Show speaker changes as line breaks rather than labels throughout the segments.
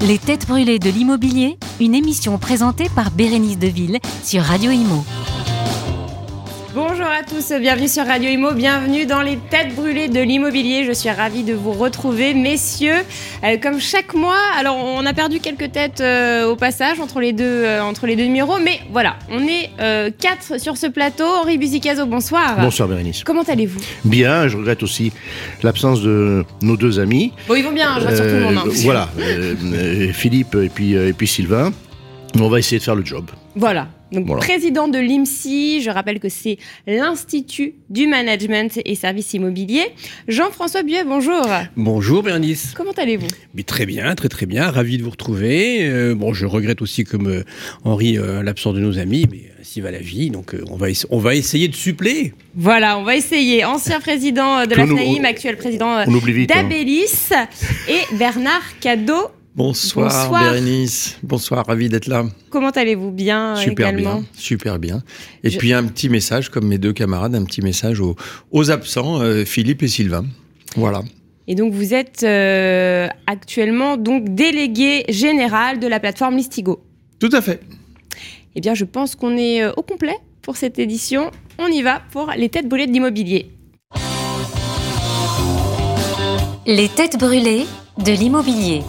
Les Têtes Brûlées de l'Immobilier, une émission présentée par Bérénice Deville sur Radio Imo.
Bonjour à tous, bienvenue sur Radio Imo, bienvenue dans les têtes brûlées de l'immobilier. Je suis ravie de vous retrouver, messieurs. Euh, comme chaque mois, alors on a perdu quelques têtes euh, au passage entre les deux, euh, entre les deux numéros, mais voilà, on est quatre sur ce plateau. Henri Buzicazo, bonsoir.
Bonsoir Bérénice.
Comment allez-vous?
Bien, je regrette aussi l'absence de nos deux amis.
Bon, ils vont bien, je rassure tout le monde. Hein.
voilà, Philippe et puis, et puis Sylvain. On va essayer de faire le job.
Voilà. Donc, président de l'IMSI, je rappelle que c'est l'Institut du Management et Services Immobiliers. Jean-François Buet, bonjour.
Bonjour Bernice.
Comment allez-vous?
Très bien, très très bien, ravi de vous retrouver. Euh, bon, je regrette aussi comme euh, Henri euh, l'absence de nos amis, mais ainsi va la vie, donc on, va on va essayer de suppléer.
Voilà, on va essayer. Ancien président de la FNAIM, actuel président hein. d'Abélis et Bernard Cadeau
Bonsoir, Bérénice. Bonsoir, ravi d'être là.
Comment allez-vous Bien
super
également
bien, super bien. Et puis un petit message, comme mes deux camarades, un petit message aux, absents, euh, Philippe et Sylvain. Voilà.
Et donc vous êtes euh, actuellement donc délégué général de la plateforme Listigo.
Tout à fait.
Eh bien, je pense qu'on est euh, au complet pour cette édition. On y va pour les têtes brûlées de l'immobilier.
Les têtes brûlées de l'immobilier.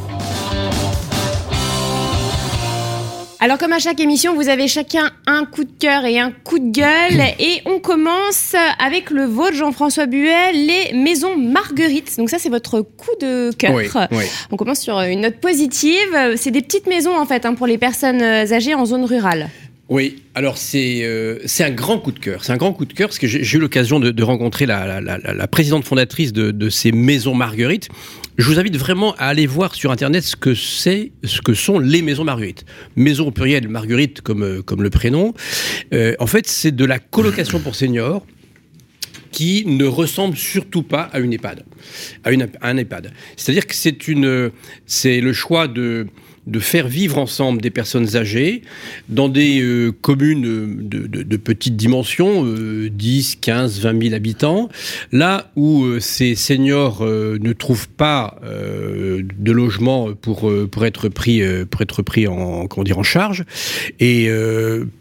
Alors comme à chaque émission, vous avez chacun un coup de cœur et un coup de gueule. Et on commence avec le vôtre, Jean-François Buet, les maisons Marguerite. Donc ça, c'est votre coup de cœur. On commence sur une note positive. C'est des petites maisons, en fait, hein, pour les personnes âgées en zone rurale.
Oui, alors c'est euh, c'est un grand coup de cœur. C'est un grand coup de cœur parce que j'ai eu l'occasion de, rencontrer la, la, présidente fondatrice de, de, ces maisons Marguerite. Je vous invite vraiment à aller voir sur internet ce que c'est, ce que sont les maisons Marguerite. Maison au pluriel, Marguerite comme euh, comme le prénom. Euh, en fait, c'est de la colocation pour seniors qui ne ressemble surtout pas à une EHPAD, à, un EHPAD. C'est-à-dire que c'est une, c'est le choix de de faire vivre ensemble des personnes âgées dans des euh, communes de, petite dimension, 10, 15, 20 000 habitants, là où euh, ces seniors euh, ne trouvent pas de logement pour, pour être pris, pour être pris en, comment dire, en charge. Et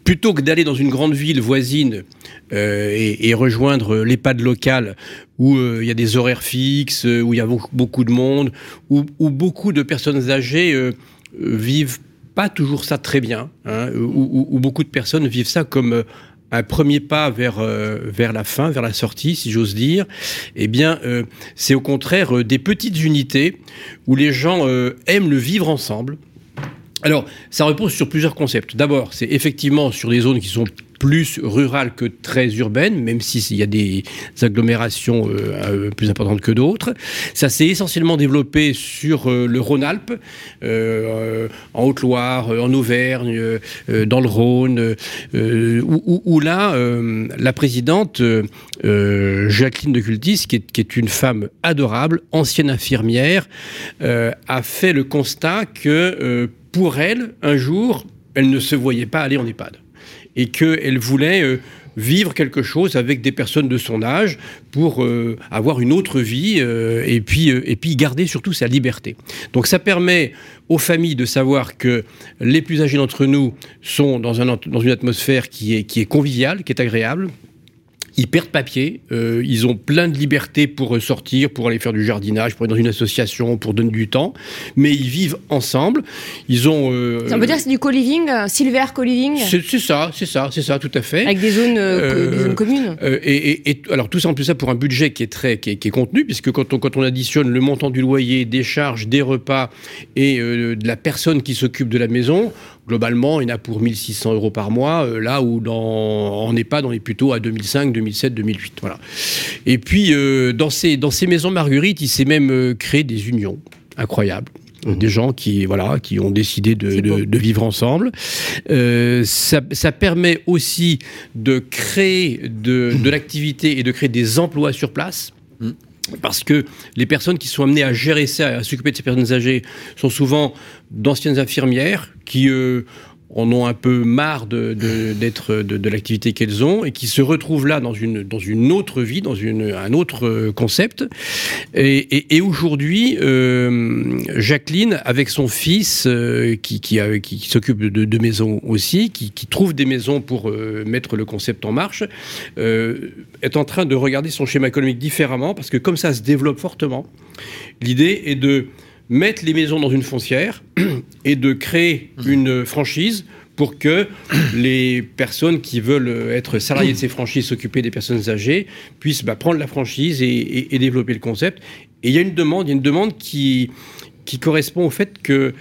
plutôt que d'aller dans une grande ville voisine et, rejoindre l'EHPAD local où il y a des horaires fixes, où il y a beaucoup de monde, où, beaucoup de personnes âgées euh, vivent pas toujours ça très bien, hein, ou, beaucoup de personnes vivent ça comme euh, un premier pas vers, euh, vers la fin, vers la sortie, si j'ose dire, eh bien, c'est au contraire des petites unités où les gens aiment le vivre ensemble. Alors, ça repose sur plusieurs concepts. D'abord, c'est effectivement sur des zones qui sont plus rurale que très urbaine, même s'il y a des agglomérations euh, euh, plus importantes que d'autres. Ça s'est essentiellement développé sur euh, le Rhône-Alpes, en Haute-Loire, en Auvergne, dans le Rhône, où, là, la présidente Jacqueline de Cultis, qui est, qui est, une femme adorable, ancienne infirmière, a fait le constat que pour elle, un jour, elle ne se voyait pas aller en EHPAD et qu'elle voulait euh, vivre quelque chose avec des personnes de son âge pour euh, avoir une autre vie euh, et, puis, et puis garder surtout sa liberté. Donc ça permet aux familles de savoir que les plus âgés d'entre nous sont dans, un, dans une atmosphère qui est, qui est conviviale, qui est agréable, ils perdent papier, euh, ils ont plein de liberté pour sortir, pour aller faire du jardinage, pour être dans une association, pour donner du temps, mais ils vivent ensemble. Ils ont.
Euh, ça veut dire que c'est du co-living, euh, silver co-living
C'est ça, c'est ça, c'est ça, tout à fait.
Avec des zones, des zones communes.
Et, alors tout ça en plus ça pour un budget qui est très, qui est, contenu, puisque quand on, quand on additionne le montant du loyer, des charges, des repas et de la personne qui s'occupe de la maison, globalement, il y en a pour 1600 euros par mois, euh, là où dans, en EHPAD, on est plutôt à 2005, 2007, 2008. Voilà. Et puis, euh, dans, ces, dans ces maisons Marguerite, il s'est même euh, créé des unions incroyables. Mmh. Des gens qui, voilà, qui ont décidé de, de, vivre ensemble. ça, ça, permet aussi de créer de, de l'activité et de créer des emplois sur place. Mmh parce que les personnes qui sont amenées à gérer ça, à s'occuper de ces personnes âgées, sont souvent d'anciennes infirmières qui euh, en ont un peu marre de, d'être de, l'activité qu'elles ont et qui se retrouvent là dans une, dans une autre vie, dans une, un autre euh, concept. Et, aujourd'hui, euh, Jacqueline, avec son fils, euh, qui, qui, qui, s'occupe de, de, maisons aussi, qui, trouve des maisons pour mettre le concept en marche, est en train de regarder son schéma économique différemment parce que comme ça se développe fortement, l'idée est de mettre les maisons dans une foncière et de créer mmh. une franchise pour que les personnes qui veulent être salariés de ces franchises, s'occuper des personnes âgées, puissent bah, prendre la franchise et, et, développer le concept. Et il y a une demande, il y a une demande qui, qui correspond au fait que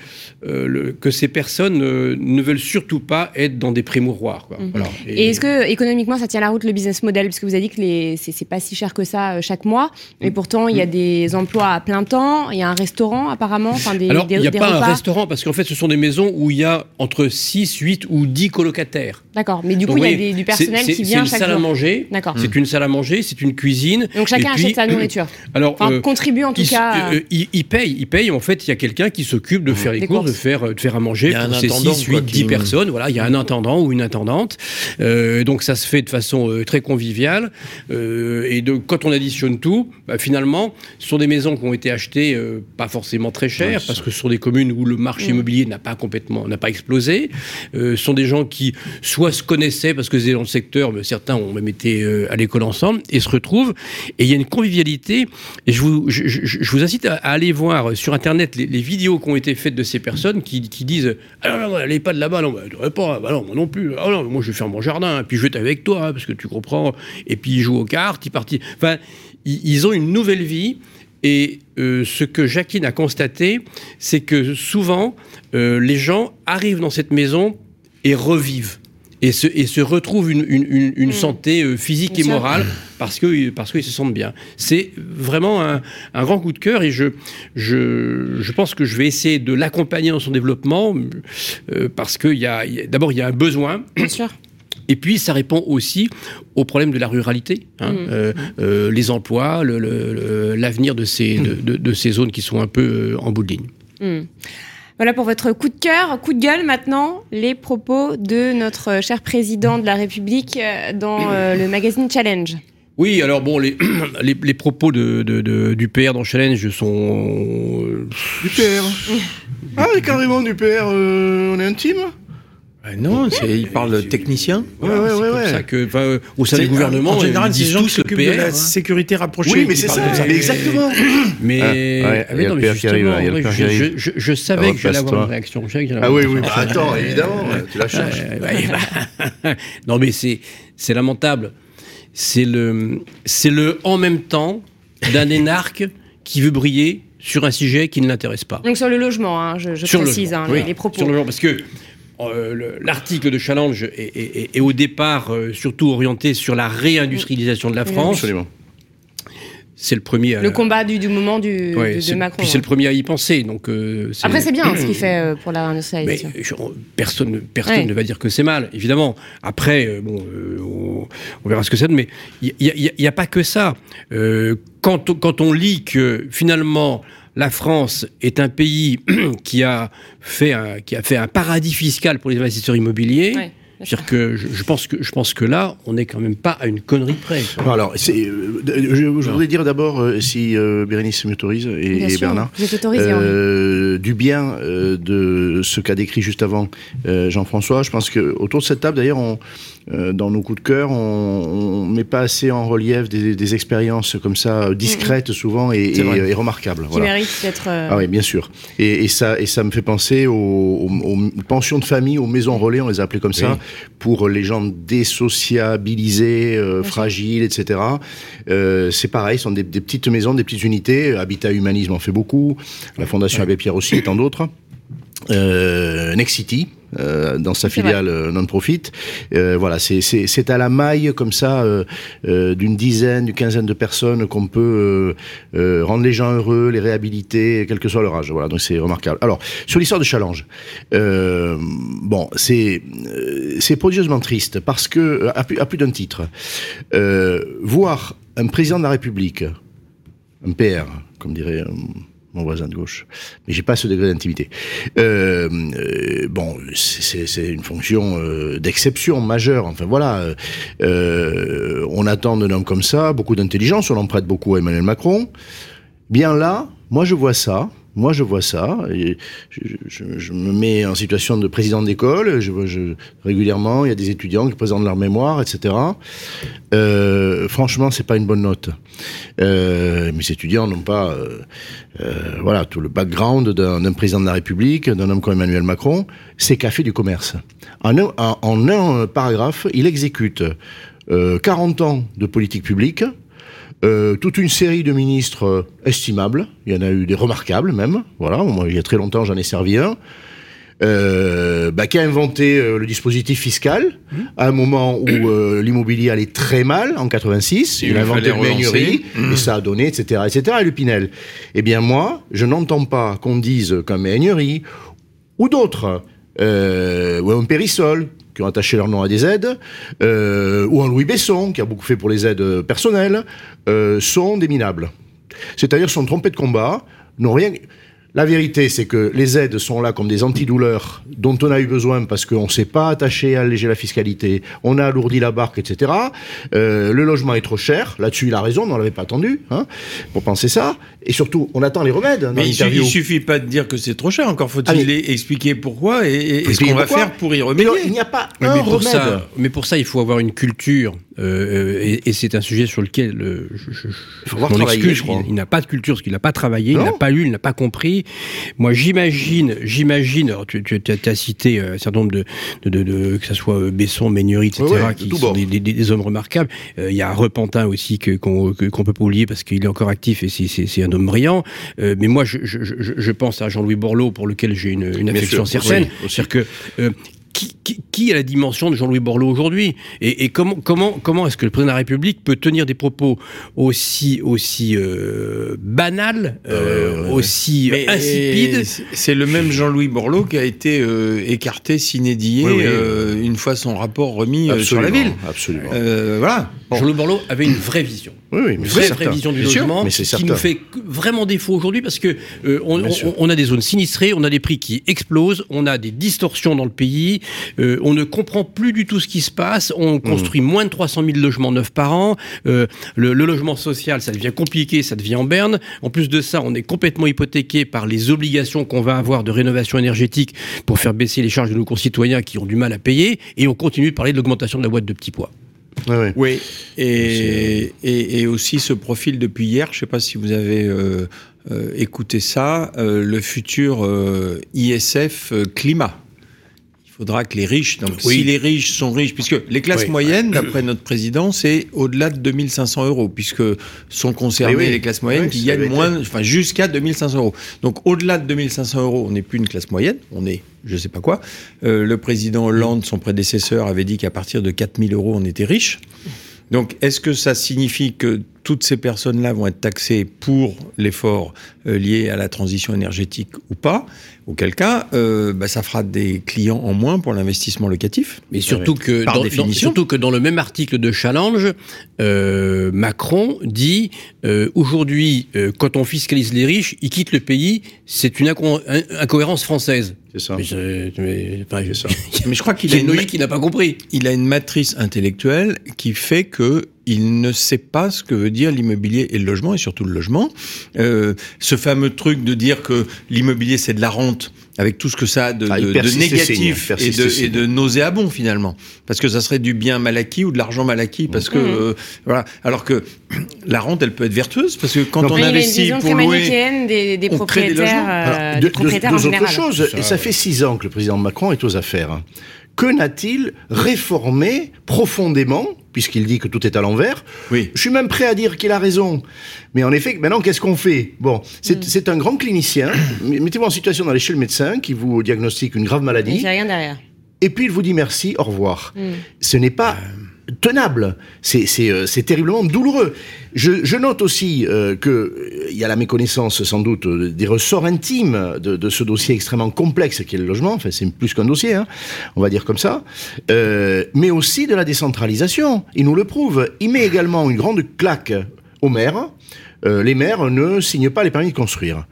euh, que ces personnes euh, ne veulent surtout pas être dans des prémouroirs.
Mhm. Et, est-ce que économiquement ça tient la route le business model? Parce que vous avez dit que les... c'est, pas si cher que ça euh, chaque mois, et mhm. pourtant il y a mhm. des emplois à plein temps, il y a un restaurant apparemment. Enfin, des,
Alors il n'y a
pas
un restaurant parce qu'en fait ce sont des maisons où il y a entre 6, 8 ou 10 colocataires.
D'accord, mais du coup il y a du personnel qui vient
chaque
jour.
C'est une salle à manger. D'accord. C'est une salle à manger, c'est une cuisine.
Donc chacun achète sa nourriture. Alors enfin, contribue en tout cas.
Il, il, paye, il paye. En fait, il y a quelqu'un qui s'occupe de faire les courses, faire de faire à manger il y a un pour ces 6, 8, 10 personnes. Voilà, il y a un intendant ou une intendante. Euh, donc ça se fait de façon euh, très conviviale. Euh, et de, quand on additionne tout, bah, finalement, ce sont des maisons qui ont été achetées pas forcément très chères, parce que ce sont des communes où le marché mm. immobilier n'a pas complètement, n'a pas explosé. ce sont des gens qui soit se connaissaient parce que c'était dans le secteur, mais certains ont même été à l'école ensemble, et se retrouvent. Et il y a une convivialité. Et je vous, je, vous incite à, aller voir sur Internet les, les vidéos qui ont été faites de ces personnes qui, disent ah non, non, pas de là-bas, non, bah, pas, bah non, moi non plus. Ah moi je vais faire mon jardin, puis je vais être avec toi, parce que tu comprends. Et puis ils jouent aux cartes, ils partent. Enfin, ils ont une nouvelle vie. Et euh, ce que Jacqueline a constaté, c'est que souvent, euh, les gens arrivent dans cette maison et revivent et se, et se retrouvent une, une, une, mm. santé euh, physique et morale parce que parce qu'ils se sentent bien. C'est vraiment un, un, grand coup de cœur et je, je, je pense que je vais essayer de l'accompagner dans son développement euh, parce que y a, d'abord il y a un besoin.
Bien sûr.
Et puis, ça répond aussi au problème de la ruralité, hein. mm. euh, euh, les emplois, l'avenir le, de, ces, de, de, de, ces zones qui sont un peu en bout de ligne. Mm.
Voilà pour votre coup de cœur, coup de gueule maintenant, les propos de notre cher président de la République euh, dans euh, le magazine Challenge.
Oui, alors bon, les, les, propos de, du PR dans Challenge sont...
Euh, du PR Ah, carrément du PR, on est intime
non, il parle de technicien.
Ouais, ouais, ouais,
ouais. ça que, euh, au sein du gouvernement, en général, c'est
gens qui s'occupent de la sécurité rapprochée.
Oui, mais c'est ça, exactement.
Mais, ah, mais non, mais justement, je, je, je, savais que j'allais avoir une réaction.
Ah oui, oui, bah, attends, évidemment, tu la cherches.
Bah, non, mais c'est, c'est lamentable. C'est le, c'est le en même temps d'un énarque qui veut briller sur un sujet qui ne l'intéresse pas.
Donc sur le logement, hein, je, précise hein, les, propos.
Sur le logement, parce que euh, l'article de Challenge est, au départ euh, surtout orienté sur la réindustrialisation de la France.
Absolument.
C'est le premier.
le combat du, moment du, de, Macron.
Puis c'est le premier à y penser. Donc euh,
après c'est bien ce qu'il fait pour la réindustrialisation.
personne, personne ne va dire que c'est mal, évidemment. Après, bon, on, verra ce que c'est. Mais il n'y a, a, pas que ça. quand, quand on lit que finalement la France est un pays qui a fait un, paradis fiscal pour les investisseurs immobiliers. C'est-à-dire que je, pense que je pense que là, on n'est quand même pas à une connerie près.
alors, euh, je, voudrais dire d'abord, euh, si euh, Bérénice m'autorise et, Bernard, du bien de ce qu'a décrit juste avant Jean-François. Je pense que autour de cette table, d'ailleurs, on euh, dans nos coups de cœur, on ne met pas assez en relief des, expériences comme ça, euh, discrètes souvent et, remarquables.
Qui méritent d'être. Euh,
ah oui, bien sûr. Et, ça, et ça me fait penser aux, pensions de famille, aux maisons relais, on les a appelées comme ça, pour les gens désociabilisés, fragiles, etc. c'est pareil, ce sont des, petites maisons, des petites unités. Habitat Humanisme en fait beaucoup. La Fondation Abbé Pierre aussi, et tant d'autres. Euh, Nexity, euh, dans sa filiale euh, non-profit. Euh, voilà, c'est à la maille comme ça d'une dizaine, d'une quinzaine de personnes qu'on peut rendre les gens heureux, les réhabiliter, quel que soit leur âge. Voilà, donc c'est remarquable. Alors, sur l'histoire de Challenge, bon, c'est c'est prodigieusement triste parce que, à plus, plus d'un titre, voir un président de la République, un PR, comme dirait mon voisin de gauche. Mais j'ai pas ce degré d'intimité. Euh, euh, bon, c'est une fonction euh, d'exception majeure. Enfin voilà, euh, on attend d'un homme comme ça beaucoup d'intelligence. On en prête beaucoup à Emmanuel Macron. Bien là, moi je vois ça. Moi, je vois ça. Je, me mets en situation de président d'école. Régulièrement, il y a des étudiants qui présentent leur mémoire, etc. Euh, franchement, c'est pas une bonne note. Euh, mes étudiants n'ont pas, euh, euh, voilà, tout le background d'un président de la République, d'un homme comme Emmanuel Macron. C'est fait du commerce. En un, en, en un paragraphe, il exécute 40 ans de politique publique euh, toute une série de ministres euh, estimables. Il y en a eu des remarquables même. Voilà, moi il y a très longtemps j'en ai servi un. Euh, bah, qui a inventé euh, le dispositif fiscal mmh. à un moment où euh, l'immobilier allait très mal en 86. Il, il a inventé le meignerie mmh. et ça a donné, etc., etc. Et le Pinel. Eh bien moi, je n'entends pas qu'on dise qu'un meignerie ou d'autres ou un Périssol, qui ont attaché leur nom à des aides, euh, ou un Louis Besson, qui a beaucoup fait pour les aides personnelles, euh, sont des minables. C'est-à-dire sont trompés de combat, n'ont rien... La vérité, c'est que les aides sont là comme des antidouleurs dont on a eu besoin parce qu'on ne s'est pas attaché à alléger la fiscalité, on a alourdi la barque, etc. Euh, le logement est trop cher. Là-dessus, il a raison, on l'avait pas attendu hein, pour penser ça. Et surtout, on attend les remèdes.
Mais il suffit, il suffit pas de dire que c'est trop cher. Encore faut-il expliquer pourquoi et, et ce qu'on va faire pour y remédier.
il n'y a pas
mais
un
mais pour
remède.
Ça, mais pour ça, il faut avoir une culture. Euh, et, et c'est un sujet sur lequel euh, je, je,
il
n'a pas de culture, parce qu'il n'a pas travaillé, non. il n'a pas lu, il n'a pas compris. Moi, j'imagine, j'imagine. Tu, tu, tu, as cité un certain nombre de, de, de, de que ce soit Besson, Ménurie, etc.,
ouais, ouais,
qui sont des, des, des, hommes remarquables. Euh, il y a Repentin aussi que qu'on qu peut pas oublier parce qu'il est encore actif et c'est un homme brillant. Euh, mais moi, je, pense à Jean-Louis Borloo pour lequel j'ai une, une affection certaine. Oui, C'est-à-dire que euh, qui, qui, qui, a la dimension de Jean-Louis Borloo aujourd'hui et, et, comment, comment, comment est-ce que le président de la République peut tenir des propos aussi, aussi euh, banals, euh, aussi mais, insipides
C'est le même Jean-Louis Borloo qui a été euh, écarté, sinédié, oui, oui. Euh, une fois son rapport remis
absolument,
sur la ville.
Absolument.
Euh, voilà.
Bon. Jean-Louis Borloo avait une vraie vision.
Oui, oui,
une vraie, vraie vision du
Bien
logement
sûr,
qui nous fait vraiment défaut aujourd'hui parce que euh, on, on, on, a des zones sinistrées, on a des prix qui explosent, on a des distorsions dans le pays, euh, on ne comprend plus du tout ce qui se passe, on construit mmh. moins de 300 000 logements neufs par an, euh, le, le, logement social ça devient compliqué, ça devient en berne, en plus de ça on est complètement hypothéqué par les obligations qu'on va avoir de rénovation énergétique pour faire baisser les charges de nos concitoyens qui ont du mal à payer et on continue de parler de l'augmentation de la boîte de petits pois.
Oui, et, et, et, aussi ce profil depuis hier, je ne sais pas si vous avez euh, euh, écouté ça, euh, le futur ISF climat. Il faudra que les riches, donc oui. si les riches sont riches, puisque les classes oui. moyennes, d'après notre président, c'est au-delà de 2500 euros, puisque sont concernées oui. les classes moyennes qui gagnent moins, enfin jusqu'à 2500 euros. Donc au-delà de 2500 euros, on n'est plus une classe moyenne, on est je sais pas quoi. Euh, le président Hollande, son prédécesseur, avait dit qu'à partir de 4000 euros, on était riche. Donc, est-ce que ça signifie que toutes ces personnes-là vont être taxées pour l'effort euh, lié à la transition énergétique ou pas Auquel cas, euh, bah, ça fera des clients en moins pour l'investissement locatif.
Mais surtout que, dans, dans, surtout que dans le même article de Challenge, euh, Macron dit aujourd'hui, quand on fiscalise les riches, ils quittent le pays. C'est une inco incohérence française.
C'est ça.
Mais, mais, enfin,
ça. mais je crois qu'il a
une qui n'a pas compris.
Il a une matrice intellectuelle qui fait que il ne sait pas ce que veut dire l'immobilier et le logement, et surtout le logement. Euh, ce fameux truc de dire que l'immobilier c'est de la rente, avec tout ce que ça a de, ah, de, de négatif et de, et de, nauséabond finalement, parce que ça serait du bien mal acquis ou de l'argent mal acquis, parce que mmh. euh, voilà. Alors que la rente, elle peut être vertueuse, parce que quand
non,
on investit pour louer,
des, des propriétaires,
euh, des propriétaires deux, deux autres choses. Ça, et ça fait six ans que le président Macron est aux affaires. Que n'a-t-il réformé profondément puisqu'il dit que tout est à l'envers.
Oui.
Je suis même prêt à dire qu'il a raison. Mais en effet, maintenant, qu'est-ce qu'on fait? Bon, c'est mm. un grand clinicien. Mettez-vous en situation d'aller chez le médecin qui vous diagnostique une grave maladie.
Il rien derrière.
Et puis il vous dit merci, au revoir. Mm. Ce n'est pas tenable. C'est euh, terriblement douloureux. Je, note aussi euh, qu'il euh, y a la méconnaissance sans doute des ressorts intimes de, ce dossier extrêmement complexe qui est le logement. Enfin, c'est plus qu'un dossier, hein, on va dire comme ça. Mais aussi de la décentralisation. Il nous le prouve. Il met également une grande claque aux maires. Les maires ne signent pas les permis de construire.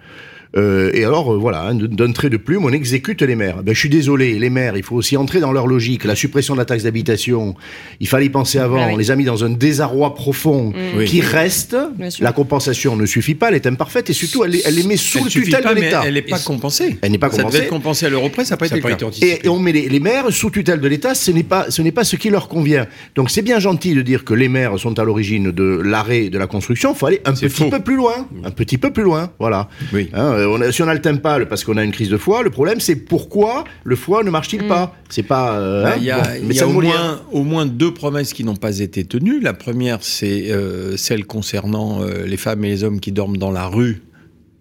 Euh, et alors, euh, voilà, hein, d'un trait de plume, on exécute les maires. Ben, je suis désolé, les maires, il faut aussi entrer dans leur logique. La suppression de la taxe d'habitation, il fallait y penser avant.
Ah oui.
On les a mis dans un désarroi profond
Oui.
qui reste.
Bien sûr.
La compensation ne suffit pas, elle est imparfaite et surtout, elle, les- elle les met sous
Elle
le tutelle
pas,
de l'État.
Elle n'est pas compensée.
Elle n'est pas
Ça devait
compensée.
être compensé à l'euro près, ça n'a pas été
pas été anticipé.
Et, et on met les, les maires sous tutelle de l'État, ce n'est pas, ce n'est pas ce qui leur convient. Donc c'est bien gentil de dire que les maires sont à l'origine de l'arrêt de la construction. Il faut aller un petit
faux.
peu plus loin, un petit peu plus loin. Voilà.
Oui.
Hein, euh, on a- si on a le timpal parce qu'on a une crise de foie, le problème c'est pourquoi le foie ne marche-t-il pas C'est pas. euh,
Bah,
hein,
Il y a,
bon,
il
mais
y
ça
a
ne
au, moins, au moins deux promesses qui n'ont pas été tenues. La première, c'est euh, celle concernant euh, les femmes et les hommes qui dorment dans la rue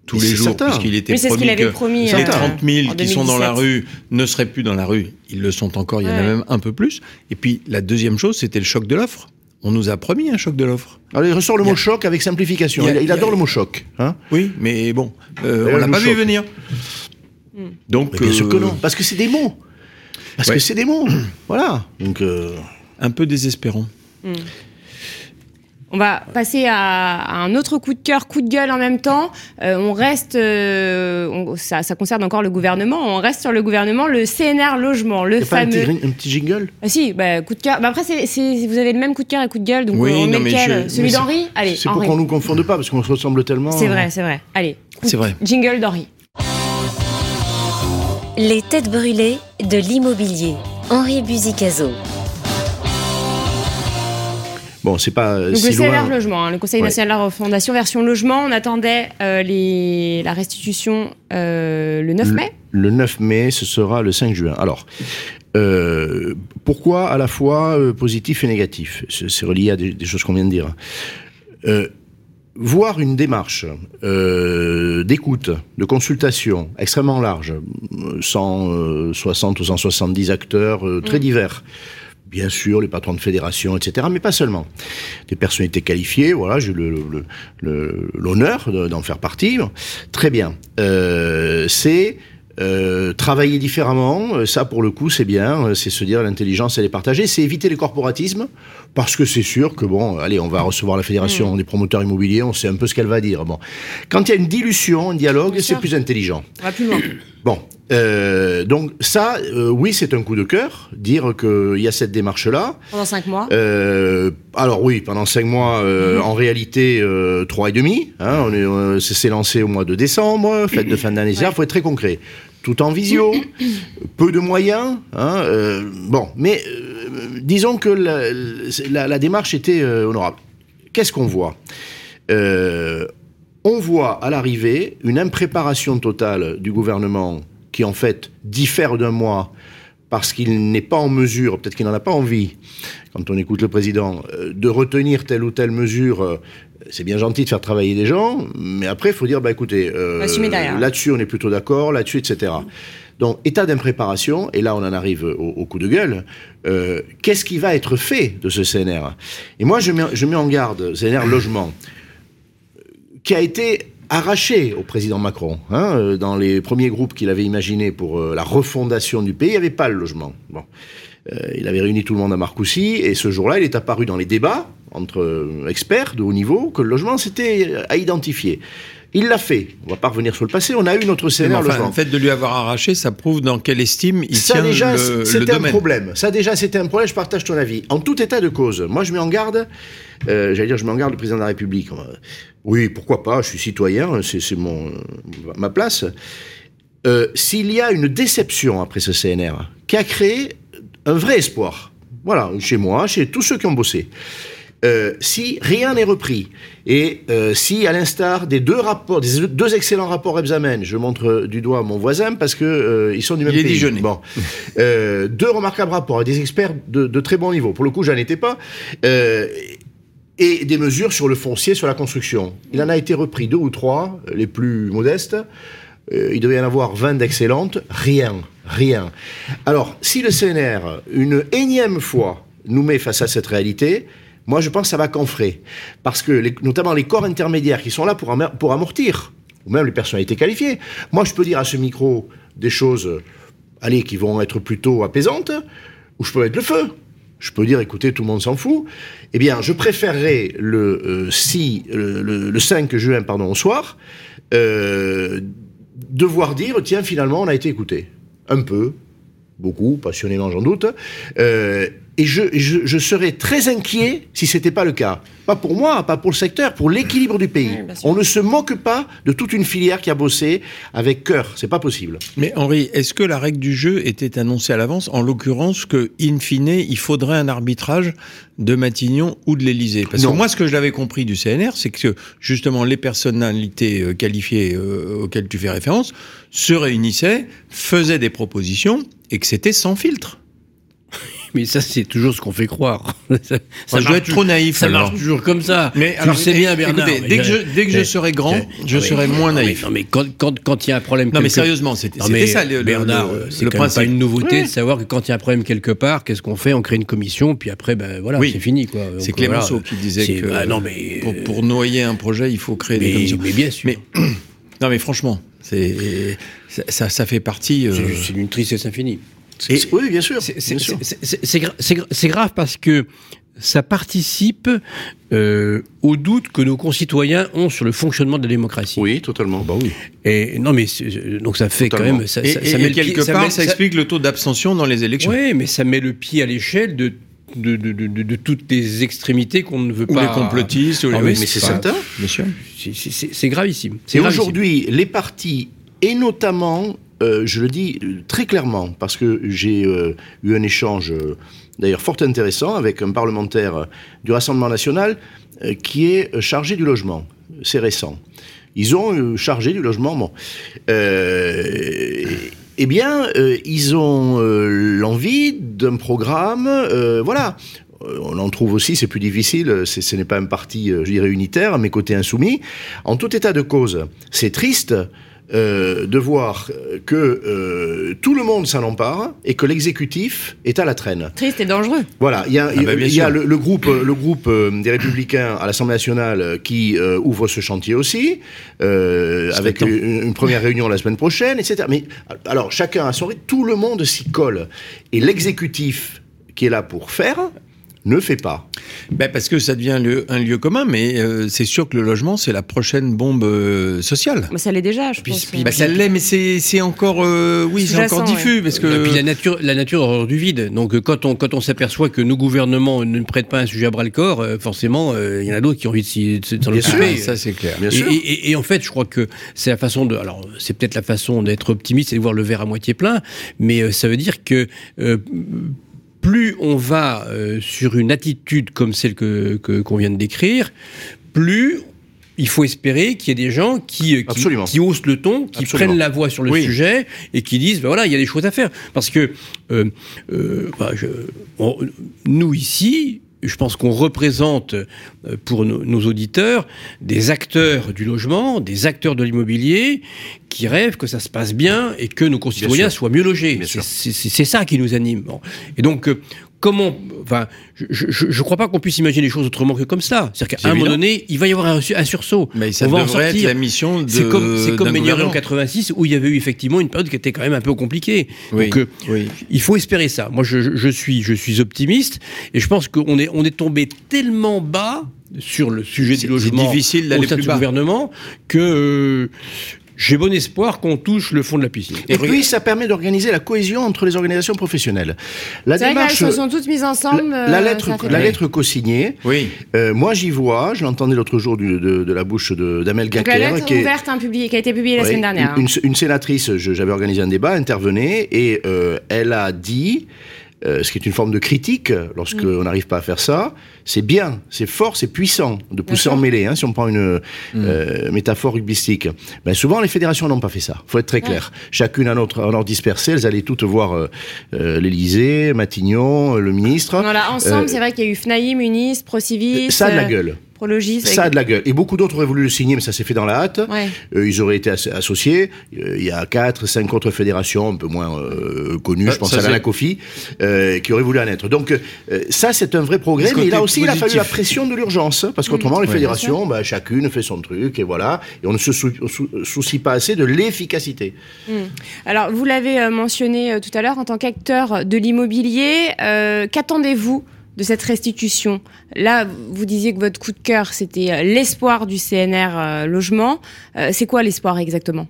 tous les jours, puisqu'il était
Oui, c'est ce
promis
qu'il avait
que
promis,
les
euh,
30 000
en
qui sont dans la
2017.
rue ne seraient plus dans la rue. Ils le sont encore, il y en a
Ouais.
même un peu plus. Et puis la deuxième chose, c'était le choc de l'offre. On nous a promis un choc de l'offre.
Alors, il ressort le
a-
mot choc avec simplification.
il y a-
Il, il
il y a-
adore le mot choc. Hein
Oui, mais bon, euh, on l'a pas vu venir. Donc,
Mais bien sûr que
euh,
non, parce que c'est des mots. Parce
Ouais.
que c'est des mots. voilà. Donc. euh,
un peu désespérant.
On va passer à, à un autre coup de cœur, coup de gueule en même temps. Euh, on reste, euh, on- ça, ça concerne encore le gouvernement. On reste sur le gouvernement, le CNR logement, le
pas un
fameux.
petit, un petit jingle?
Ah si, bah, coup de cœur. Bah, après, vous avez le même coup de cœur et coup de gueule, donc
Oui,
on met lequel
je-
Celui d'Henri? Allez,
C'est pour qu'on nous confonde pas, parce qu'on se ressemble tellement.
C'est vrai, c'est vrai. Allez, coup-
C'est vrai.
jingle d'Henri.
Les têtes brûlées de l'immobilier. Henri Buzicazo.
Bon, c'est pas euh,
Donc
si
le CNR
loin.
logement, hein, le Conseil
Ouais.
national de la refondation version logement, on attendait euh, les, la restitution euh, le 9
Le-
mai.
Le 9 mai, ce sera le 5 juin. Alors, euh, pourquoi à la fois positif et négatif? C'est relié à des, des choses qu'on vient de dire. Voir une démarche d'écoute, de consultation extrêmement large, euh, 160 ou 170 acteurs très divers. Bien sûr, les patrons de fédération, etc., mais pas seulement. Des personnalités qualifiées, voilà, j'ai eu le- le- le- l'honneur de- d'en faire partie. Très bien. Euh, c'est euh, travailler différemment, euh, ça pour le coup c'est bien, c'est se dire l'intelligence elle est partagée, c'est éviter les corporatismes, parce que c'est sûr que bon, allez, on va recevoir la fédération des promoteurs immobiliers, on sait un peu ce qu'elle va dire. Bon, quand il y a une dilution, un dialogue, c'est plus intelligent.
Loin.
Bon, euh, donc ça, euh, oui, c'est un coup de cœur, dire qu'il y a cette démarche-là.
Pendant 5 mois.
Euh, alors oui, pendant cinq mois, euh, en réalité, euh, trois et demi. Hein, on est, euh, c'est c'est lancé au mois de décembre, fête de fin d'année, il faut être très concret. Tout en visio, peu de moyens. Hein, euh, bon, mais euh, disons que la, la- la démarche était euh, honorable. Qu'est-ce qu'on voit? Euh, On voit à l'arrivée une impréparation totale du gouvernement qui en fait diffère d'un mois parce qu'il n'est pas en mesure, peut-être qu'il n'en a pas envie, quand on écoute le président, euh, de retenir telle ou telle mesure. euh, C'est bien gentil de faire travailler des gens, mais après, il faut dire, bah écoutez, euh, là-dessus, on est plutôt d'accord, là-dessus, etc. Donc, état d'impréparation, et là, on en arrive au, au coup de gueule. euh, Qu'est-ce qui va être fait de ce CNR Et moi, je mets, je mets en garde CNR logement, qui a été arraché au président Macron. hein, euh, dans les premiers groupes qu'il avait imaginés pour euh, la refondation du pays, il n'y avait pas le logement. Bon. Euh, il avait réuni tout le monde à Marcoussis, et ce jour-là, il est apparu dans les débats entre experts de haut niveau que le logement, c'était à identifier. Il l'a fait. On va pas revenir sur le passé. On a eu notre CNR
enfin,
logement.
le fait de lui avoir arraché, ça prouve dans quelle estime il
Ça
tient
déjà,
le, le
c'était un
domaine.
problème. Ça déjà, c'était un problème. Je partage ton avis. En tout état de cause, moi, je mets en garde. Euh, J'allais dire, je mets en garde le président de la République. Euh, Oui, pourquoi pas Je suis citoyen. C'est c'est mon ma place. Euh, S'il y a une déception après ce CNR qui a créé un vrai espoir, voilà, chez moi, chez tous ceux qui ont bossé. Euh, si rien n'est repris et euh, si, à l'instar des deux rapports, des deux excellents rapports Rebsamen, je montre du doigt mon voisin parce que euh, ils sont du même
Il est
pays.
Dijonais.
Bon, deux remarquables rapports des experts de, de très bon niveau. Pour le coup, j'en étais pas. Et des mesures sur le foncier, sur la construction. Il en a été repris deux ou trois, euh, les plus modestes. Euh, il devait y en avoir 20 d'excellentes. Rien, rien. Alors, si le CNR, une énième fois, nous met face à cette réalité, moi, je pense que ça va qu'enfrer. Parce que, notamment les corps intermédiaires qui sont là pour, pour amortir, ou même les personnalités qualifiées. Moi, je peux dire à ce micro des choses, euh, allez, qui vont être plutôt apaisantes, ou je peux mettre le feu. Je peux dire, écoutez, tout le monde s'en fout. Eh bien, je préférerais le, euh, 6, le, le- le 5 juin pardon, au soir, euh, devoir dire, tiens, finalement, on a été écouté. Un peu, beaucoup, passionnément j'en doute. Euh, et je, je, je, serais très inquiet si ce n'était pas le cas. Pas pour moi, pas pour le secteur, pour l'équilibre du pays.
Oui,
On ne se moque pas de toute une filière qui a bossé avec cœur. C'est pas possible.
Mais Henri, est-ce que la règle du jeu était annoncée à l'avance? En l'occurrence, que in fine, il faudrait un arbitrage de Matignon ou de l'Élysée Parce
Non.
que moi, ce que je l'avais compris du CNR, c'est que justement les personnalités euh, qualifiées euh, auxquelles tu fais référence se réunissaient, faisaient des propositions et que c'était sans filtre.
Mais ça, c'est toujours ce qu'on fait croire. ça,
Moi, je dois
marche
être trop naïf.
Ça
alors.
marche toujours comme ça.
Mais
tu
alors,
le sais bien,
écoutez,
Bernard.
dès que je, dès que je serai grand, je
oui,
serai moins naïf.
Non, mais quand quand quand il y a un problème.
Non, mais sérieusement, c'était ça le,
Bernard,
le-
euh, c'est
le
quand même
principe.
pas une nouveauté
Oui.
de savoir que quand il y a un problème quelque part, qu'est-ce qu'on fait? On crée une commission, puis après, ben voilà,
Oui.
c'est fini,
C'est Clémenceau
voilà.
qui disait que
ah, non, mais
pour, pour noyer un projet, il faut créer des commissions.
mais bien sûr.
Mais non, mais franchement, c'est ça, fait partie. euh,
C'est- d'une tristesse infinie.
Et- oui, bien sûr.
C'est- grave parce que ça participe euh, au doute que nos concitoyens ont sur le fonctionnement de la démocratie.
Oui, totalement. Bah oui.
Et non, mais donc ça fait
Totalement.
quand même. Ça,
et,
ça-
et-
ça
et
met
quelque
pied- ça
part,
met-
ça, explique le taux d'abstention dans les élections.
Oui, mais ça met le pied à l'échelle de de, de, de, de- de toutes les extrémités qu'on ne veut
Ou
pas.
les complotistes, ou les-
Ah,
oui,
mais c'est certain.
Bien sûr.
C'est- gravissime. C'est
Et aujourd'hui, les partis, et notamment, euh, je le dis très clairement, parce que j'ai euh, eu un échange euh, d'ailleurs fort intéressant avec un parlementaire du Rassemblement national qui est chargé du logement. C'est récent. Ils ont chargé du logement. Bon. Eh bien, ils ont l'envie d'un programme. voilà. On en trouve aussi, c'est plus difficile, ce n'est pas un parti, je dirais, unitaire, mais côté insoumis. En tout état de cause, c'est triste euh, de voir euh, que euh, tout le monde s'en empare et que l'exécutif est à la traîne.
Triste et dangereux.
Voilà, il y a,
Ah bah,
y a le, le groupe, le groupe euh, des Républicains à l'Assemblée nationale euh, qui euh, ouvre ce chantier aussi, euh, avec une, une première réunion la semaine prochaine, etc. Mais alors, chacun a son rythme, tout le monde s'y colle. Et l'exécutif qui est là pour faire ne fait pas.
Ben parce que ça devient un lieu commun, mais euh, c'est sûr que le logement, c'est la prochaine bombe euh, sociale.
Mais ça l'est déjà, je
Puis-
pense.
puis-
Ben, ça l'est, mais c'est c'est encore, euh, oui, c'est encore diffus, parce que.
Et puis la nature, la nature a horreur du vide. Donc quand on quand on s'aperçoit que nos gouvernements ne prêtent pas un sujet à bras le corps, euh, forcément, euh, il y en a d'autres qui ont envie de s'en
Bien
occuper.
Ça c'est clair.
Bien
Et,
sûr.
et- et- et en fait, je crois que c'est la façon de. Alors, c'est peut-être la façon d'être optimiste et de voir le verre à moitié plein, mais euh, ça veut dire que euh, plus on va euh, sur une attitude comme celle que que- qu'on vient de décrire, plus il faut espérer qu'il y ait des gens qui, euh, qui,
Absolument.
qui haussent le ton, qui
Absolument.
prennent la voix sur le
Oui.
sujet et qui disent, ben voilà, il y a des choses à faire. Parce que euh, euh, bah, je- on- nous ici, je pense qu'on représente euh, pour nos, nos auditeurs des acteurs du logement, des acteurs de l'immobilier qui rêvent que ça se passe bien et que nos concitoyens soient mieux logés. C'est- ça qui nous anime. Bon. Et donc, euh, comment. Enfin, je ne crois pas qu'on puisse imaginer les choses autrement que comme ça. C'est-à-dire
C'est
qu'à un moment donné, il va y avoir un, su- un sursaut.
Mais ça
On va en
être la mission de.
C'est comme, c'est comme en
gouvernement.
86 où il y avait eu effectivement une période qui était quand même un peu compliquée.
Oui,
Donc euh,
oui.
il faut espérer ça. Moi je, je- suis, je suis optimiste et je pense qu'on est, on est tombé tellement bas sur le sujet du logement
difficile
au sein
plus
du
bas.
gouvernement que euh, j'ai bon espoir qu'on touche le fond de la piscine.
Et puis, ça permet d'organiser la cohésion entre les organisations professionnelles. La
vrai
démarche,
qu'elles se sont toutes mises ensemble.
la,
euh,
la
ça
lettre, la lettre co-signée,
Oui.
euh, moi j'y vois, je l'entendais l'autre jour du- de, de la bouche de- d'Amel
Donc la
Gacquer,
lettre
qui est,
ouverte, hein, qui a été publiée la
Ouais,
semaine dernière.
Une,
hein.
une- une sénatrice, j'avais organisé un débat, intervenait et euh, elle a dit, euh, ce qui est une forme de critique, lorsque
Mm.
on n'arrive pas à faire ça, c'est bien, c'est fort, c'est puissant de pousser en mêlée, hein, si on prend une euh, métaphore rugbystique. Ben, souvent, les fédérations n'ont pas fait ça, faut être très clair. Chacune à notre en ordre dispersé, elles allaient toutes voir euh, euh, l'Élysée, Matignon, euh, le ministre.
Voilà, ensemble,
Euh,
c'est vrai qu'il y a eu FNAIM, Unis, Procivis.
ça a de la
euh,
gueule.
Prologis.
Ça a de la gueule. Et beaucoup d'autres auraient voulu le signer, mais ça s'est fait dans la hâte.
Ouais.
Euh, ils auraient été as- associés. Euh, il y a quatre, cinq autres fédérations un peu moins euh, connues.
Ah,
je pense à la Kofi, euh, qui auraient voulu en être. Donc euh, ça, c'est un vrai progrès. Mais là aussi, il a fallu la pression de l'urgence, parce qu'autrement, les
Ouais.
fédérations, bah, chacune fait son truc et voilà. Et on ne se sou- sou- soucie pas assez de l'efficacité.
Alors, vous l'avez euh, mentionné euh, tout à l'heure, en tant qu'acteur de l'immobilier, euh, qu'attendez-vous de cette restitution Là, vous disiez que votre coup de cœur, c'était euh, l'espoir du CNR euh, logement. Euh, c'est quoi l'espoir exactement?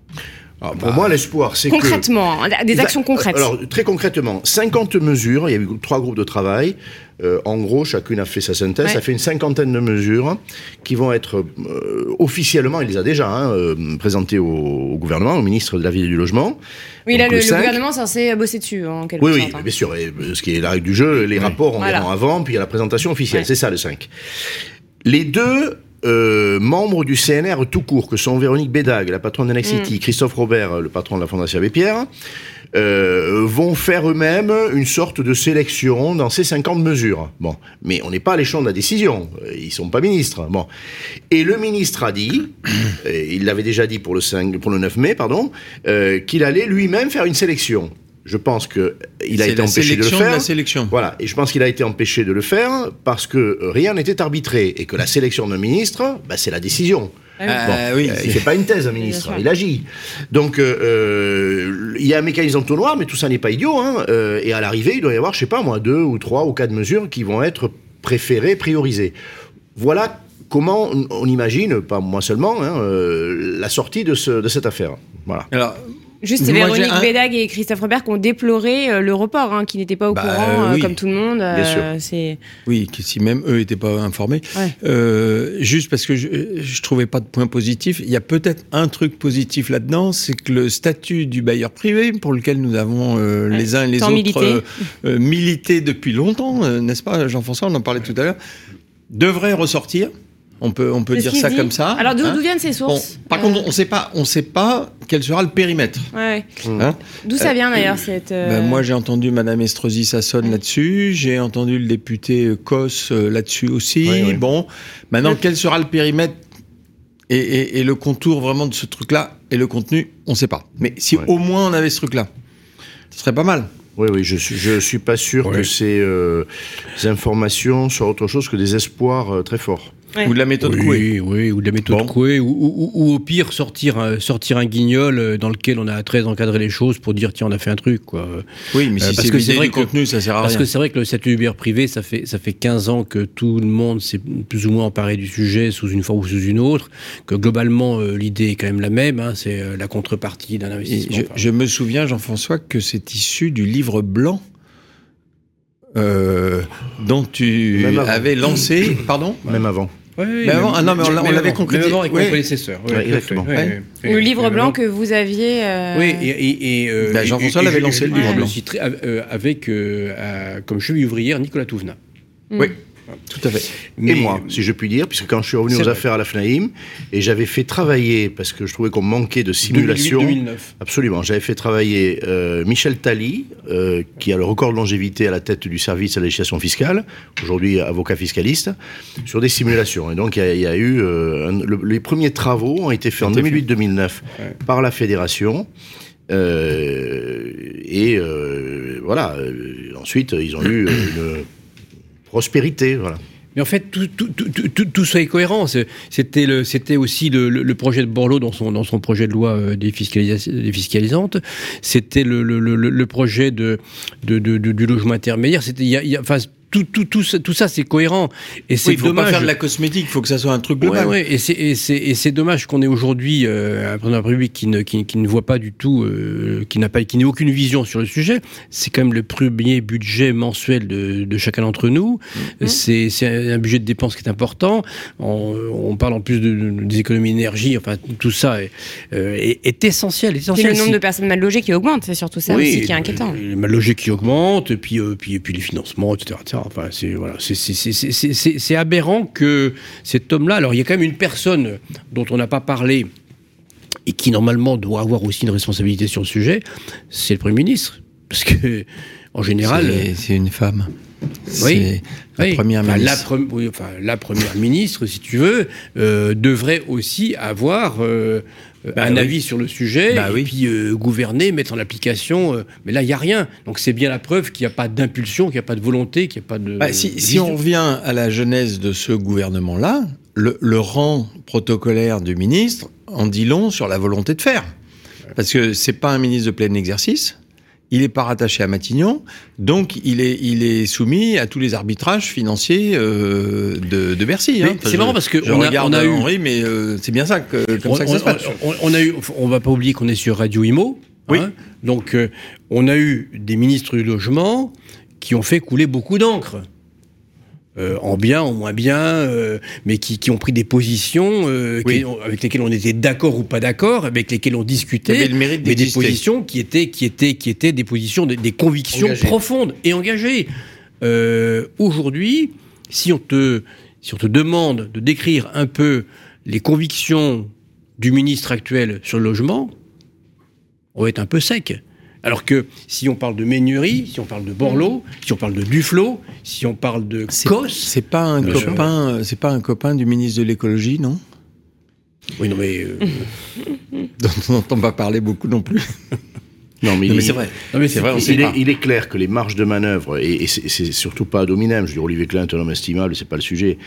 Alors, pour moi, l'espoir, c'est.
Concrètement, hein, des actions concrètes.
Alors, très concrètement, 50 mesures, il y a eu trois groupes de travail. Euh, en gros, chacune a fait sa synthèse.
Ouais.
Ça fait une cinquantaine de mesures qui vont être euh, officiellement, il les a déjà hein, euh, présentées au, au gouvernement, au ministre de la Ville et du Logement.
oui, là, le, gouvernement est censé bosser dessus, en quelque
Oui, oui,
sorte. hein.
bien sûr. Et, ce qui est la règle du jeu, les rapports, on
Voilà.
avant, puis il y a la présentation officielle.
Ouais.
C'est ça, le 5. Les deux euh, membres du CNR tout court, que sont Véronique Bédag, la patronne
Mm.
d'Anexity, Christophe Robert, le patron de la Fondation Abbé Pierre, euh, vont faire eux-mêmes une sorte de sélection dans ces 50 mesures. Bon, mais on n'est pas à l'échelon de la décision. Euh, Ils sont pas ministres. Bon, et le ministre a dit, et il l'avait déjà dit pour le 5, pour le 9 mai, pardon, euh, qu'il allait lui-même faire une sélection. Je pense que il a été empêché de le
sélection
faire.
de la sélection.
Voilà, et je pense qu'il a été empêché de le faire parce que euh, rien n'était arbitré et que la sélection d'un ministre, bah, c'est la décision.
Ah,
Bon,
oui,
euh,
c'est-
il fait pas une thèse, un ministre, il agit. Donc, euh, euh, il y a un mécanisme entonnoir, mais tout ça n'est pas idiot. Hein, euh, et à l'arrivée, il doit y avoir, je sais pas moi, deux ou trois ou quatre mesures qui vont être préférées, priorisées. Voilà comment on, on imagine, pas moi seulement, hein, euh, la sortie de, ce- de cette affaire. Voilà.
Alors,
Juste, c'est Véronique
un-
Bédag et Christophe Robert qui ont déploré euh, le report, hein, qui n'étaient pas au
Bah,
courant, euh,
oui.
comme tout le monde.
Bien sûr.
Oui, si même eux n'étaient pas informés.
Ouais.
Euh, juste parce que je, je trouvais pas de point positif. Il y a peut-être un truc positif là-dedans, c'est que le statut du bailleur privé, pour lequel nous avons euh,
Ouais.
les uns et les
Tant
autres
milité.
euh, euh, milité depuis longtemps, euh, n'est-ce pas, Jean-François On en parlait tout à l'heure. Devrait ressortir. On peut, on peut dire ça
dit.
comme ça.
Alors, d'où
hein.
viennent ces
Bon,
sources
par
Euh,
contre, on sait pas, on sait pas quel sera le périmètre.
ouais.
hein.
D'où ça vient d'ailleurs cette. euh,
Ben, moi, j'ai entendu Madame Estrosi Sassonne là-dessus. J'ai entendu le député euh, Cos euh, là-dessus aussi. Bon, maintenant,
Le-
quel sera le périmètre et, et- et le contour vraiment de ce truc-là et le contenu On ne sait pas. Mais si
Ouais.
au moins on avait ce truc-là, ce serait pas mal.
Oui, oui, je suis, je suis pas sûr
Ouais.
que ces, euh, ces informations soient autre chose que des espoirs euh, très forts.
Ouais.
Ou de la méthode Coué.
Oui, oui, ou de la méthode
Bon.
Coué, ou, ou- ou- ou au pire sortir un, sortir un guignol euh, dans lequel on a très encadré les choses pour dire tiens on a fait un truc quoi.
Oui, mais
Euh,
si
parce
c'est
que
vidé
c'est vrai que-
contenu, ça sert à
Parce
rien.
que c'est vrai que le statut Uber privé, ça fait, ça fait 15 ans que tout le monde s'est plus ou moins emparé du sujet sous une forme ou sous une autre, que globalement euh, l'idée est quand même la même, hein, c'est euh, la contrepartie d'un investissement.
je,
Enfin,
je me souviens, Jean-François, que c'est issu du livre blanc euh, dont tu avais lancé. Pardon?
Même avant.
Ouais,
Mais avant- ah non, mais on on l'avait
avant avec mon prédécesseur.
Exactement.
Le livre blanc que vous aviez. euh,
Oui, et, et, et, euh,
Bah,
et-
Jean-François l'avait lancé,
et-
le livre
je
blanc.
euh, avec, euh, euh, comme cheville ouvrière, Nicolas Touvenat.
Oui, tout à fait.
Et moi, si je puis dire, puisque quand je suis revenu aux
vrai.
affaires à la FNAIM, et j'avais fait travailler, parce que je trouvais qu'on manquait de simulation.
2008-2009.
Absolument. J'avais fait travailler euh, Michel Tally, euh, qui a le record de longévité à la tête du service de la législation fiscale, aujourd'hui avocat fiscaliste, sur des simulations. Et donc, il y a, il y a eu. euh, un- le- les premiers travaux ont été faits en
Été fait.
2008-2009
Ouais.
par la fédération. Euh, et euh, voilà. euh, ensuite, ils ont eu une prospérité.
Mais en fait, tout, tout, ça est cohérent. C'était aussi le, projet de Borloo dans son, projet de loi euh, défiscalisa- défiscalisante. C'était le, projet du logement intermédiaire. Tout, tout, tout, ça, tout ça, c'est cohérent. Et c'est
Oui, il faut
dommage.
pas faire de la cosmétique, il faut que ça soit un truc global.
Ouais, ouais, et c'est et c'est et c'est dommage qu'on ait aujourd'hui euh, un président de la République qui ne qui, qui ne voit pas du tout, euh, qui n'a pas qui n'a aucune vision sur le sujet. C'est quand même le premier budget mensuel de, de chacun d'entre nous. C'est c'est un budget de dépenses qui est important. On, on parle en plus de, de- des économies d'énergie. Enfin, tout ça est, euh, est, est essentiel. essentiel.
le nombre de personnes mal logées qui augmente, c'est surtout ça aussi qui est inquiétant.
Les mal logés qui augmentent, et puis, euh, puis, et puis les financements, etc. etc. Enfin, c'est voilà, aberrant que cet homme-là. Alors, il y a quand même une personne dont on n'a pas parlé et qui normalement doit avoir aussi une responsabilité sur le sujet, c'est le Premier ministre, parce que en général.
C'est- une femme.
Oui.
La
Oui.
première
Enfin,
ministre.
La, pre- oui, enfin, la première ministre, si tu veux, euh, devrait aussi avoir euh,
Bah
un
oui.
avis sur le sujet,
Bah
et
oui.
puis euh, gouverner, mettre en application. euh, mais là, il n'y a rien. Donc c'est bien la preuve qu'il n'y a pas d'impulsion, qu'il n'y a pas de volonté, qu'il n'y a pas de.
Bah, si,
de
si on revient à la genèse de ce gouvernement-là, le, le rang protocolaire du ministre en dit long sur la volonté de faire. Parce que c'est pas un ministre de plein exercice. Il n'est pas rattaché à Matignon, donc il est, il est soumis à tous les arbitrages financiers euh, de, de, Bercy. Hein.
C'est marrant parce que
je
on
regarde
a, on a
Henri, mais euh, c'est bien ça que, comme
on,
ça que ça se passe.
On, on, a eu, on va pas oublier qu'on est sur Radio Imo.
Oui.
Hein, donc euh, on a eu des ministres du logement qui ont fait couler beaucoup d'encre. Euh, en bien, en moins bien, euh, mais qui, qui, ont pris des positions euh,
Oui.
qui- avec lesquelles on était d'accord ou pas d'accord, avec lesquelles on discutait,
avait le mérite
mais des positions qui étaient, qui étaient, qui étaient des positions, des, des convictions
Engagées.
profondes et engagées. Aujourd'hui, si on te, si on te demande de décrire un peu les convictions du ministre actuel sur le logement, on va être un peu sec. Alors que si on parle de Ménurie, si on parle de Borloo, si on parle de Duflo, si on parle de Cos,
C'est pas un copain, c'est pas un copain du ministre de l'écologie, non?
Oui non mais euh,
Dont on n'entend pas parler beaucoup non plus.
Non, mais,
Non,
il,
mais c'est vrai.
non, mais
C'est vrai, on sait
il,
pas.
est, il est clair que les marges de manœuvre, et, et c'est c'est surtout pas à dominem, je veux dire, Olivier Klein est un homme estimable, c'est pas le sujet,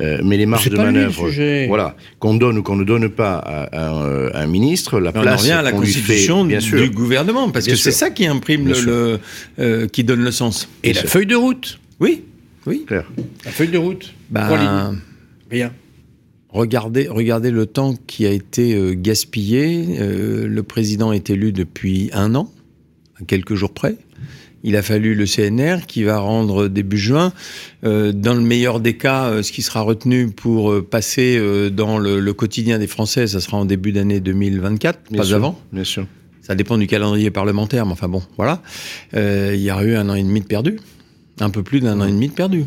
euh, mais les marges
C'est
de
pas lui, le
manœuvre,
sujet.
voilà, qu'on donne ou qu'on ne donne pas à, à un, à un ministre, la
On
place
revient à la
qu'on lui fait,
constitution
bien
du
sûr.
gouvernement, parce
Bien
que c'est ça qui imprime
Bien
le, euh, qui donne le sens.
et
Bien
la
sûr.
feuille de route,
Oui, oui.
Clair.
la feuille de route,
Ben,
lignes. rien.
Regardez, regardez le temps qui a été euh, gaspillé. Euh, le président est élu depuis un an, à quelques jours près. Il a fallu le CNR qui va rendre début juin. Euh, dans le meilleur des cas, ce qui sera retenu pour passer euh, dans le, le quotidien des Français, ça sera en début d'année 2024,
Bien
pas
sûr,
avant.
Bien sûr.
Ça dépend du calendrier parlementaire, mais enfin bon, voilà. Il y aura eu un an et demi de perdu. Un peu plus d'un an et demi de perdu.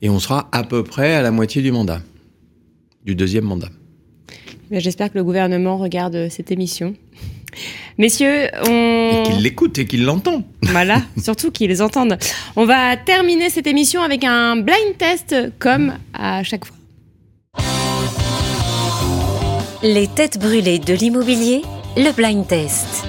Et on sera à peu près à la moitié du mandat. Du deuxième mandat.
Ben, J'espère que le gouvernement regarde euh, cette émission. Messieurs,
Et
on...
qu'il l'écoute et qu'il l'entend.
Voilà, surtout qu'ils les entendent. On va terminer cette émission avec un blind test comme à chaque fois.
Les têtes brûlées de l'immobilier, le blind test.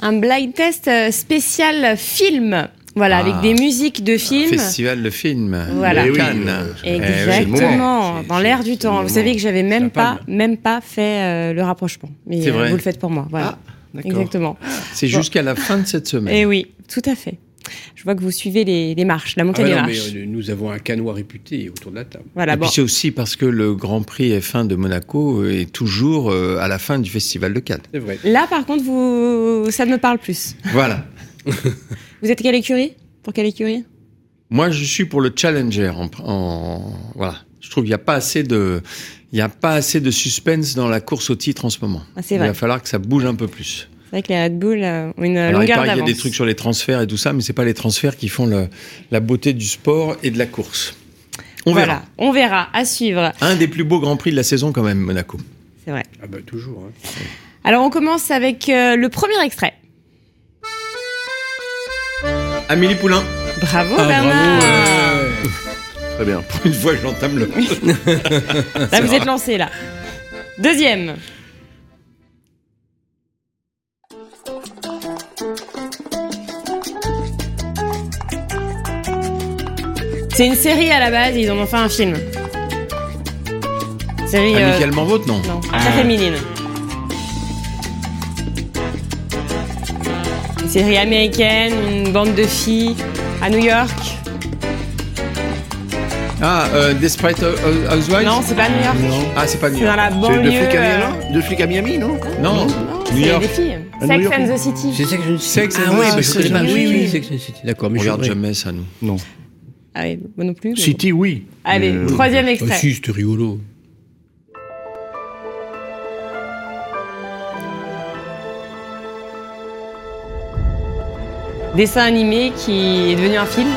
Un blind test euh, spécial film. Voilà,
Ah.
avec des musiques de films.
Festival de film.
Voilà.
de
Eh oui,
Cannes. Eh.
Exactement, dans l'air du temps. Vous savez que j'avais même pas, même pas fait euh, le rapprochement. Mais
C'est
euh,
vrai.
vous le faites pour moi. Voilà.
Ah, d'accord.
Exactement.
C'est jusqu'à la fin de cette semaine.
Et oui, tout à fait. Je vois que vous suivez les, les marches, la
Ah
montée
ouais,
des
non,
marches.
mais, euh, nous avons un canois réputé autour de la table.
Voilà,
et
bon.
puis c'est aussi parce que le Grand Prix F1 de Monaco est toujours euh, à la fin du Festival de Cannes.
C'est vrai.
Là, par contre, vous, ça me parle plus.
Voilà.
Vous êtes quelle écurie? Pour quelle écurie?
Moi, je suis pour le Challenger. En, en- voilà. Je trouve qu'il n'y a pas assez de, il y a pas assez de suspense dans la course au titre en ce moment.
Ah,
Il
vrai.
va falloir que ça bouge un peu plus.
C'est vrai que les Red Bull euh, ont une
Alors, il
longueur
y a des trucs sur les transferts et tout ça, mais c'est pas les transferts qui font le- la beauté du sport et de la course. On
voilà,
verra.
on verra, à suivre.
Un des plus beaux grands prix de la saison quand même, Monaco.
C'est vrai.
Ah bah toujours. hein.
Alors, on commence avec euh, le premier extrait.
Amélie Poulain.
Bravo,
Ah,
Bernard
bravo, ouais.
Très bien.
Pour une fois, j'entame le.
Là, vous êtes lancé, là. Deuxième. C'est une série à la base, ils en ont fait un film. Série. euh,
Amicalement vôtre, non
Non, très féminine. Série américaine, une bande de filles à New York.
Ah, euh, Desperate Housewives
Non, c'est pas New York.
Ah, c'est pas New
C'est dans
York.
la
C'est
banlieue.
deux flics à
euh,
Miami Deux flics à Miami, non
Non,
Non,
New
c'est
York.
des filles. Sex
New York,
and the City.
C'est Sex and the
Sex
City.
and
Ah
the
je
City.
pas.
Oui,
Oui, Sex and the City. D'accord, mais
On
je
regarde jamais ça, nous.
Non.
Ah oui, moi non plus. mais
City, oui.
Allez,
Euh,
troisième
Ah,
extrait.
si, c'était rigolo.
Dessin animé qui est devenu un film.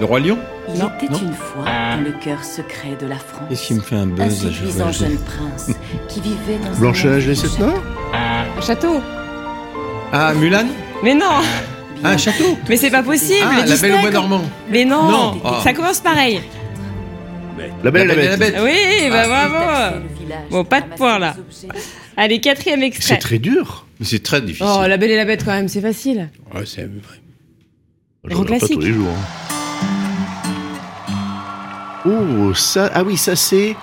Le Roi Lion
Il
Non,
était
non.
une fois dans le cœur secret de la France.
Qu'est-ce qui me fait un
Un
buzz fois
jeune prince qui vivait dans
Blanche-Neige
un
et sept nains
Un château.
Ah, Mulan
Mais non,
Ah, un château
mais c'est pas possible.
Ah, La Belle au Bois dormant
Mais non,
Non. Ah.
ça commence pareil.
La Belle et la Bête.
Oui, bah bravo. Bon,
Bon,
pas de point, là. Allez, quatrième
C'est
extrait.
très dur.
Mais c'est très difficile.
Oh, la belle et la bête quand même, c'est facile.
Ouais, c'est vrai.
Je regarde pas
classique.
tous les jours. hein. Oh, ça, ah oui, ça c'est.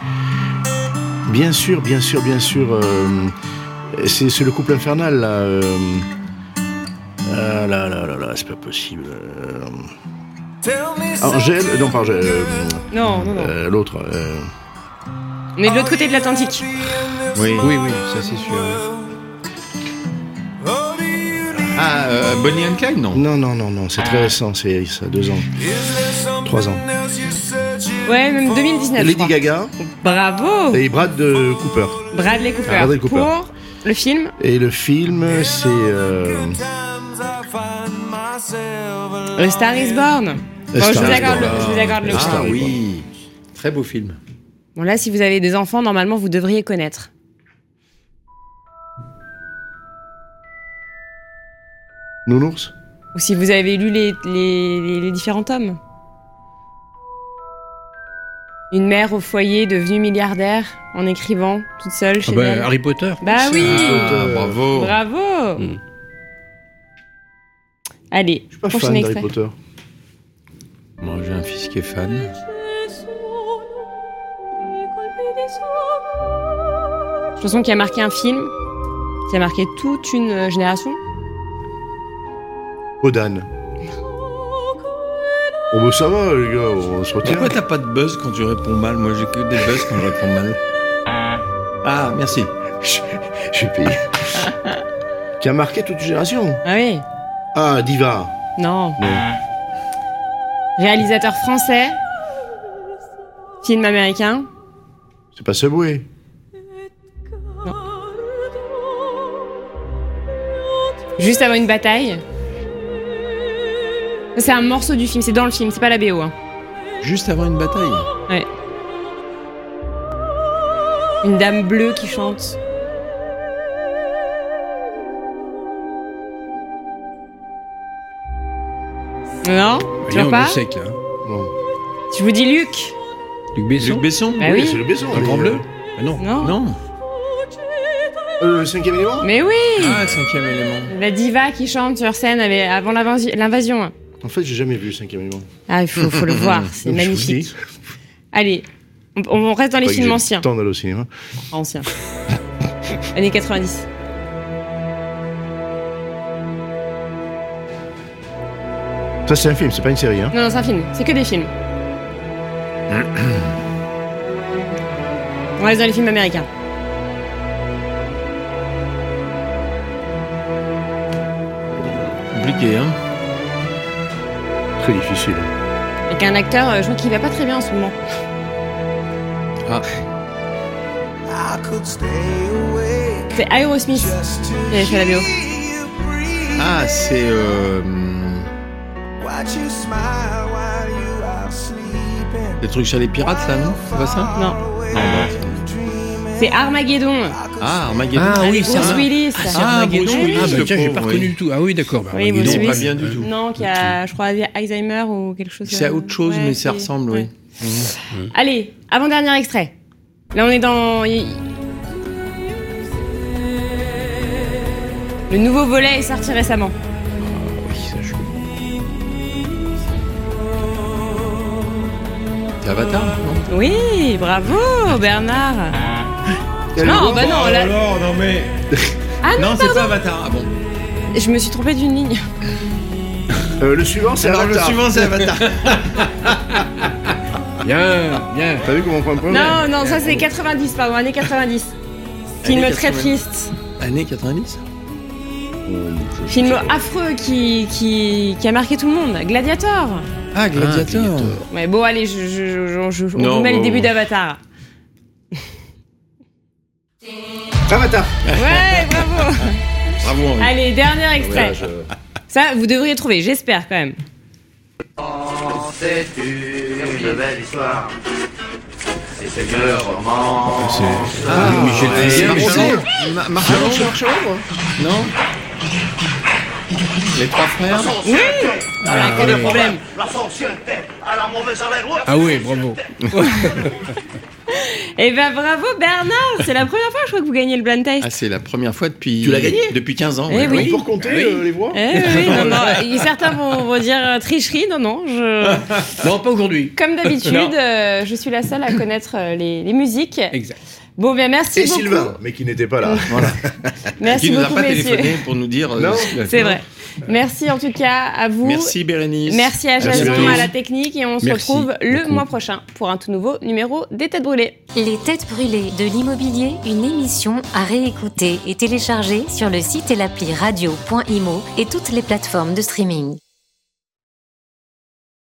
Bien sûr, bien sûr, bien sûr. euh, C'est c'est le couple infernal, là. euh. Ah là là là là, c'est pas possible. euh. Angèle, non pas Angèle, euh,
Non, non, non.
euh, l'autre. euh.
On est de l'autre côté de l'Atlantique.
Oui.
Oui, oui, ça c'est sûr.
Ah, euh, Bonnie and Clyde, non
Non, non, non, non, c'est très récent, c'est ça, deux ans, trois ans.
Ouais, même 2019. je
Lady. Gaga
Bravo
et Brad de Cooper.
Bradley Cooper.
Bradley Cooper.
Pour le film
Et le film, c'est. euh,
A Star is Born. Bon,
Star
je, vous accorde le, je vous accorde le
Ah
Star is
oui, très beau film.
Bon, là, si vous avez des enfants, normalement, vous devriez connaître.
Nounours
Ou si vous avez lu les, les, les- les différents tomes. Une mère au foyer devenue milliardaire en écrivant toute seule
Ah
chez
bah,
elle.
Harry Potter.
Bah oui
Ah, bravo.
Bravo
Mm.
Allez,
Je suis pas
prochain
fan. Potter.
Moi, j'ai un fils qui est fan.
Chanson qui a marqué un film, qui a marqué toute une euh, génération.
Odan. Oh bah ça va les gars, on se retient.
Pourquoi t'as pas de buzz quand tu réponds mal Moi, j'ai que des buzz quand je réponds mal. Ah, merci.
J'ai payé. Qui a marqué toute une génération.
Ah oui
Ah, Diva.
Non.
Non.
Réalisateur français. Film américain.
C'est pas Subway.
Juste avant une bataille. C'est un morceau du film, c'est dans le film, c'est pas la BO. hein.
Juste avant une bataille.
Ouais. Une dame bleue qui chante. Non? Tu vois pas?
sec là.
Je vous dis Luc?
Luc Besson.
Luc Besson
Bah
oui,
oui.
c'est le Besson.
Un
mais,
grand bleu? Ah non.
Non.
Non.
Euh, le cinquième élément?
Mais oui
Ah, cinquième élément.
La diva qui chante sur scène avec- avant l'invasi- l'invasion.
En fait, j'ai jamais vu le cinquième élément.
Ah, il faut, faut le voir, c'est magnifique. Allez, on, on reste dans les films anciens.
temps d'aller au cinéma.
Anciens. Années 90.
Ça, c'est un film, c'est pas une série. Hein.
Non, non, c'est un film. C'est que des films. On reste dans les films américains.
Compliqué, hein
Très difficile.
Avec un acteur, euh, je crois qu'il va pas très bien en ce moment.
Ah.
C'est Aerosmith qui avait fait la BO.
Ah, c'est. Euh, les trucs chez les pirates, là, non? C'est pas ça?
Non.
Non, non.
C'est Armageddon.
Ah, Armageddon.
Ah oui, c'est
Bruce Willis.
Ah,
Armageddon.
Bruce Willis,
Ah bah tiens, j'ai pas reconnu
oui.
du tout. Ah oui, d'accord. bah,
Oui,
Armageddon.
Bruce
pas bien du tout.
Non, qui a, je crois, Alzheimer ou quelque chose.
C'est
euh,
autre chose,
ouais,
mais ça
c'est-
ressemble,
ouais.
oui.
Allez, avant-dernier extrait. Là, on est dans. Le nouveau volet est sorti récemment.
Oui, ça, je-
C'est Avatar, non?
Oui, bravo, Bernard. Non, bah non, là.
alors, non mais.
Ah non,
Non, c'est pas Avatar. Ah bon.
je me suis trompée d'une ligne.
Euh, le suivant, c'est
Alors, le
Avatar.
suivant, c'est Avatar.
Bien, bien.
T'as vu comment on prend un point
Non, non, ça c'est 90, pardon, année 90. Film très
90.
triste.
Année 90
Film affreux qui, qui, qui a marqué tout le monde. Gladiator.
Ah, Gladiator.
Gladiator.
Ouais, bon, allez, je, je, je, je- on
Non,
vous met le
bon.
début d'Avatar. Ouais, bravo.
Bravo. Henri.
allez, dernier extrait. Ça, vous devriez trouver, j'espère quand même.
C'est une belle histoire? C'est le roman.
Ah,
Michel
c'est
Fugain,
Marchelon. Ma- Marchelon Non? Les trois frères?
Voilà, quel est le problème
La fonctionnalité à la mauvaise haleine.
Ah oui, bravo.
Eh ben bravo Bernard, c'est la première fois je crois que vous gagnez le blind test.
Ah, c'est la première fois depuis.
Tu l'as gagné
Depuis 15 ans.
Eh
ouais.
oui.
On peut recompter euh, les voix
Eh oui, non, non, certains vont, vont dire euh, tricherie, non, non, je...
Non, pas aujourd'hui.
Comme d'habitude, euh, je suis la seule à connaître euh, les, les musiques.
Exact.
Bon, bien, merci
Et
beaucoup.
Sylvain, mais qui n'était pas là. Voilà.
Merci
Qui nous a
beaucoup,
pas
messieurs.
téléphoné pour nous dire. euh,
Non.
ce qu'il a
C'est vrai. Merci en tout cas à vous.
Merci Bérénice.
Merci à Jason à la technique et on se
Merci
retrouve le
beaucoup.
mois prochain pour un tout nouveau numéro des Têtes Brûlées.
Les Têtes Brûlées de l'immobilier, une émission à réécouter et télécharger sur le site et l'appli radio.imo et toutes les plateformes de streaming.